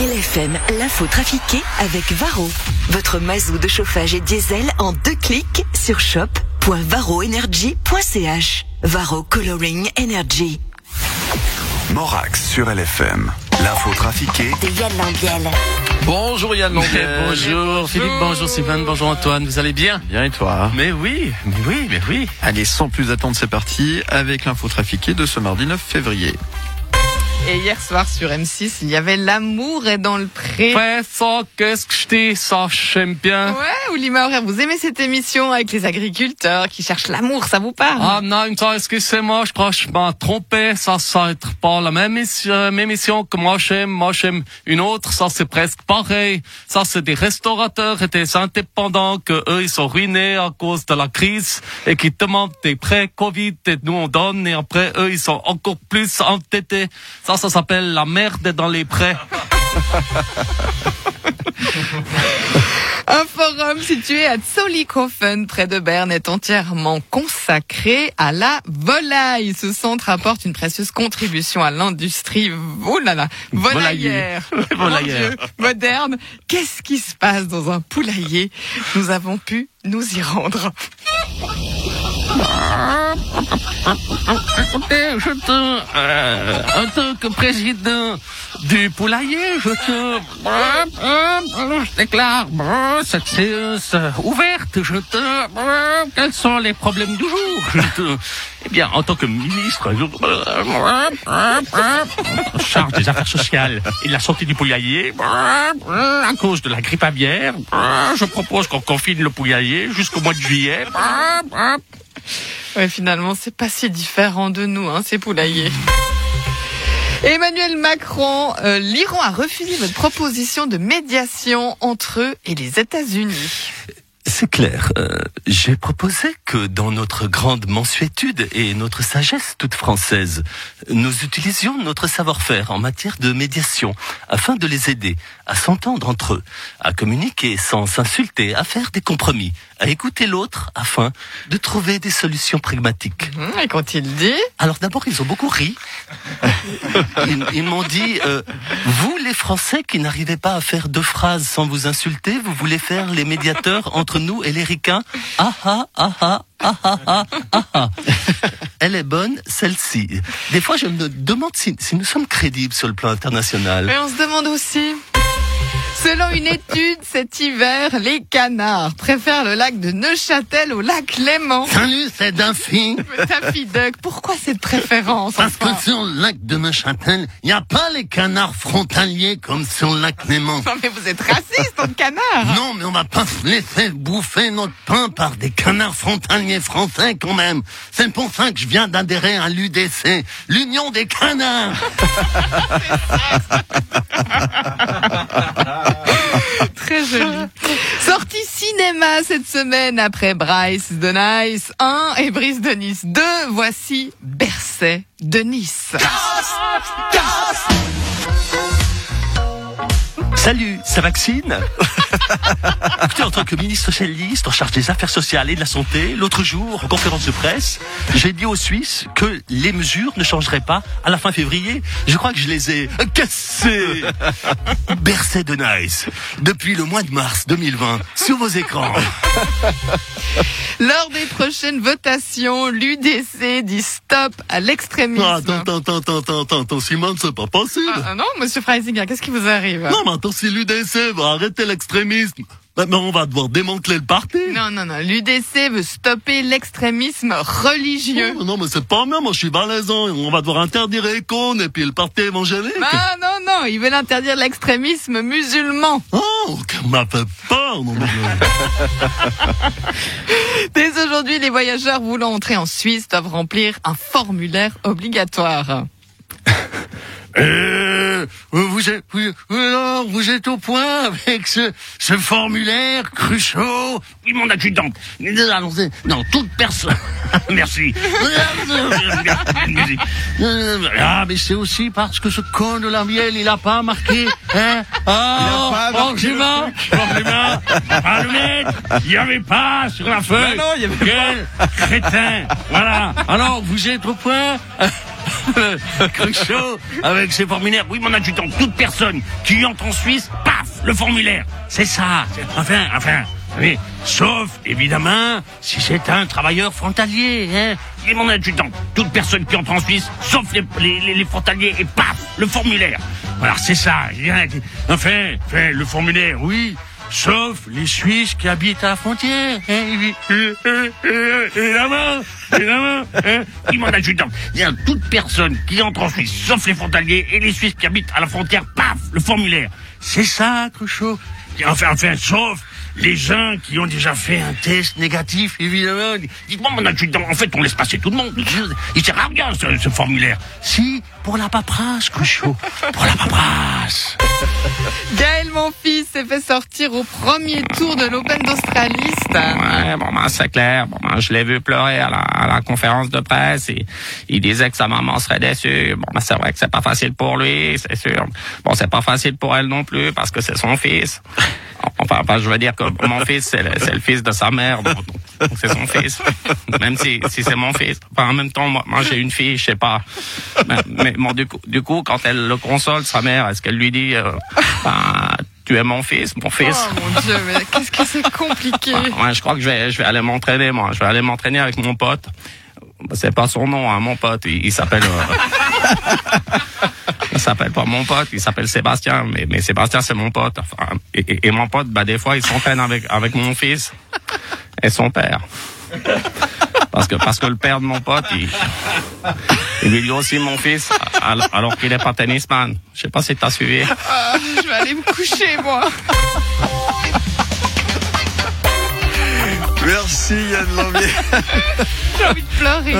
LFM, l'info trafiquée avec Varro. Votre mazou de chauffage et diesel en deux clics sur shop.varroenergy.ch. Varro Coloring Energy. Morax sur LFM. L'info trafiquée De Yann Lambiel. Bonjour Yann Lambert. Bonjour Philippe, bonjour Sylvain, bonjour Antoine, vous allez bien? Bien et toi? Mais oui, mais oui, mais oui. Allez, sans plus attendre, c'est parti avec l'info trafiquée de ce mardi 9 février. Et hier soir sur M6, il y avait L'amour est dans le pré. Fais ça, qu'est-ce que je dis, ça j'aime bien. Ouais, Oulima vous aimez cette émission avec les agriculteurs qui cherchent l'amour, ça vous parle? Ah non, ça, excusez-moi, je crois que je m'ai trompé, ça, ça va être pas la même émission, même émission que moi j'aime, moi j'aime une autre, ça c'est presque pareil. Ça c'est des restaurateurs et des indépendants que eux ils sont ruinés à cause de la crise et qui demandent des prêts Covid et nous on donne et après eux ils sont encore plus entêtés. Ça, ça s'appelle la merde dans les prêts. Un forum situé à Zollikofen, près de Berne, est entièrement consacré à la volaille. Ce centre apporte une précieuse contribution à l'industrie oh là là, volaillère. Mon. Dieu, moderne. Qu'est-ce qui se passe dans un poulailler? Nous avons pu nous y rendre. Écoutez, je te, euh, en tant que président du poulailler, je te, je déclare cette séance ouverte. Je te, quels sont les problèmes du jour? Je te, eh bien, en tant que ministre, je, charge des affaires sociales et de la santé du poulailler, à cause de la grippe aviaire, je propose qu'on confine le poulailler jusqu'au mois de juillet. Ouais, finalement, c'est pas si différent de nous, hein, ces poulaillers. Emmanuel Macron, euh, l'Iran a refusé votre proposition de médiation entre eux et les États-Unis. C'est clair. Euh, J'ai proposé que dans notre grande mensuétude et notre sagesse toute française, nous utilisions notre savoir-faire en matière de médiation afin de les aider à s'entendre entre eux, à communiquer sans s'insulter, à faire des compromis, à écouter l'autre afin de trouver des solutions pragmatiques. Hum, Et quand il dit, Alors d'abord, ils ont beaucoup ri. Ils, ils m'ont dit, euh, vous les Français qui n'arrivez pas à faire deux phrases sans vous insulter, vous voulez faire les médiateurs entre nous et les ricains. Ah ah ah ah ah ah ah ah. ah. Elle est bonne, celle-ci. Des fois, je me demande si, si nous sommes crédibles sur le plan international. Mais on se demande aussi. Selon une étude, cet hiver, les canards préfèrent le lac de Neuchâtel au lac Léman. Salut, c'est Duffy. Mais Taffy Duck, pourquoi cette préférence Parce enfin que sur le lac de Neuchâtel, il n'y a pas les canards frontaliers comme sur le lac Léman. Non mais vous êtes raciste, en canard Non, mais on va pas se laisser bouffer notre pain par des canards frontaliers français quand même. C'est pour ça que je viens d'adhérer à l'UDC, l'Union des canards. Très joli. Sortie cinéma cette semaine après Bryce de Nice 1 et Brice de Nice 2. Voici Berset de Nice. Salut, ça vaccine? Écoutez, en tant que ministre socialiste en charge des affaires sociales et de la santé, l'autre jour, en conférence de presse, j'ai dit aux Suisses que les mesures ne changeraient pas à la fin février. Je crois que je les ai cassées. Bercé de Nice, depuis le mois de mars 2020, sur vos écrans. Lors des prochaines votations, l'UDC dit stop à l'extrémisme. Ah, attends, attends, attends, attends, attends, attends, Simone, c'est pas possible. Ah, ah non, monsieur Freisinger, qu'est-ce qui vous arrive? Non, mais attends, si l'UDC va arrêter l'extrémisme, ben, ben, on va devoir démanteler le parti. Non, non, non. L'UDC veut stopper l'extrémisme religieux. Oh, non, mais c'est pas bien, moi je suis valaisan. On va devoir interdire Econ et puis le parti évangélique. Ah non, non, ils veulent interdire l'extrémisme musulman. Oh, ça m'a fait peur. Non, Dès aujourd'hui, les voyageurs voulant entrer en Suisse doivent remplir un formulaire obligatoire. Euh, vous, êtes, vous, alors, vous êtes au point avec ce, ce formulaire, Cruchot Oui, mon adjudant. Non, toute personne. Merci. Ah, mais c'est aussi parce que ce con de la miel, il a pas marqué, hein Ah, oh, Juma. Compliment. Pas le mettre. Il n'y avait pas sur la feuille. Non, il y avait Quel crétin. Voilà. Alors, vous êtes au point Cruchot, avec ses formulaires. Oui, mon adjudant, toute personne qui entre en Suisse, paf, le formulaire. C'est ça. Enfin, enfin. Oui, sauf, évidemment, si c'est un travailleur frontalier. Hein. Et mon adjudant, toute personne qui entre en Suisse, sauf les, les, les- les frontaliers, et paf, le formulaire. Alors c'est ça. Enfin, enfin, le formulaire, oui. Sauf les Suisses qui habitent à la frontière. Évidemment, évidemment. Hein. Oui, mon adjudant. Bien, toute personne qui entre en Suisse, sauf les frontaliers et les Suisses qui habitent à la frontière, paf, le formulaire. C'est ça, Cruchot. Enfin, enfin, sauf les gens qui ont déjà fait un test négatif, évidemment. Dites-moi, mon adjudant, en fait, on laisse passer tout le monde. Il sert à rien, ce, ce formulaire. Si, pour la paperasse, Cruchot. Pour la paperasse. Gaël, mon fils, s'est fait sortir au premier tour de l'Open d'Australiste. Ouais, bon, ben, c'est clair. Bon, ben, je l'ai vu pleurer à la, à la conférence de presse. Et, il disait que sa maman serait déçue. Bon, ben, c'est vrai que c'est pas facile pour lui, c'est sûr. Bon, c'est pas facile pour elle non plus parce que c'est son fils. Enfin, enfin, je veux dire que mon fils, c'est le, fils de sa mère. Donc, c'est son fils. Même si, si c'est mon fils. Enfin, en même temps, moi, moi, j'ai une fille, je sais pas. Mais, mais bon, du coup, du coup, quand elle le console, sa mère, est-ce qu'elle lui dit, euh, ben, tu es mon fils, mon fils? Oh mon dieu, mais qu'est-ce que c'est compliqué. Ouais, je crois que je vais, je vais aller m'entraîner, moi. Je vais aller m'entraîner avec mon pote. C'est pas son nom, hein, mon pote. Il, il s'appelle. euh, il s'appelle pas mon pote. Il s'appelle Sébastien. Mais, mais Sébastien, c'est mon pote. Enfin, et, et- et mon pote, bah des fois, il s'entraîne avec avec mon fils et son père. Parce que parce que le père de mon pote, il, il est aussi mon fils, alors, alors qu'il est pas tennisman. Je sais pas si t'as suivi. Ah, je vais aller me coucher, moi. Merci Yann Lambier. J'ai envie de pleurer.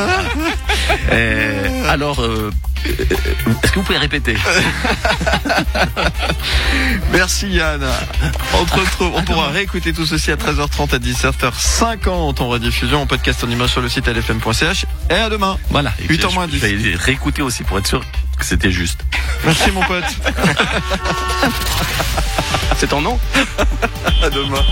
Euh, alors, euh, euh, est-ce que vous pouvez répéter Merci Yann. On, te retrouve- on pourra réécouter tout ceci à 13h30 à 17h50 en rediffusion, en podcast en image sur le site lfm.ch. Et à demain. Voilà. Et 8 je- h moins je 10. vais réécouter aussi pour être sûr que c'était juste. Merci mon pote. C'est ton nom? À demain.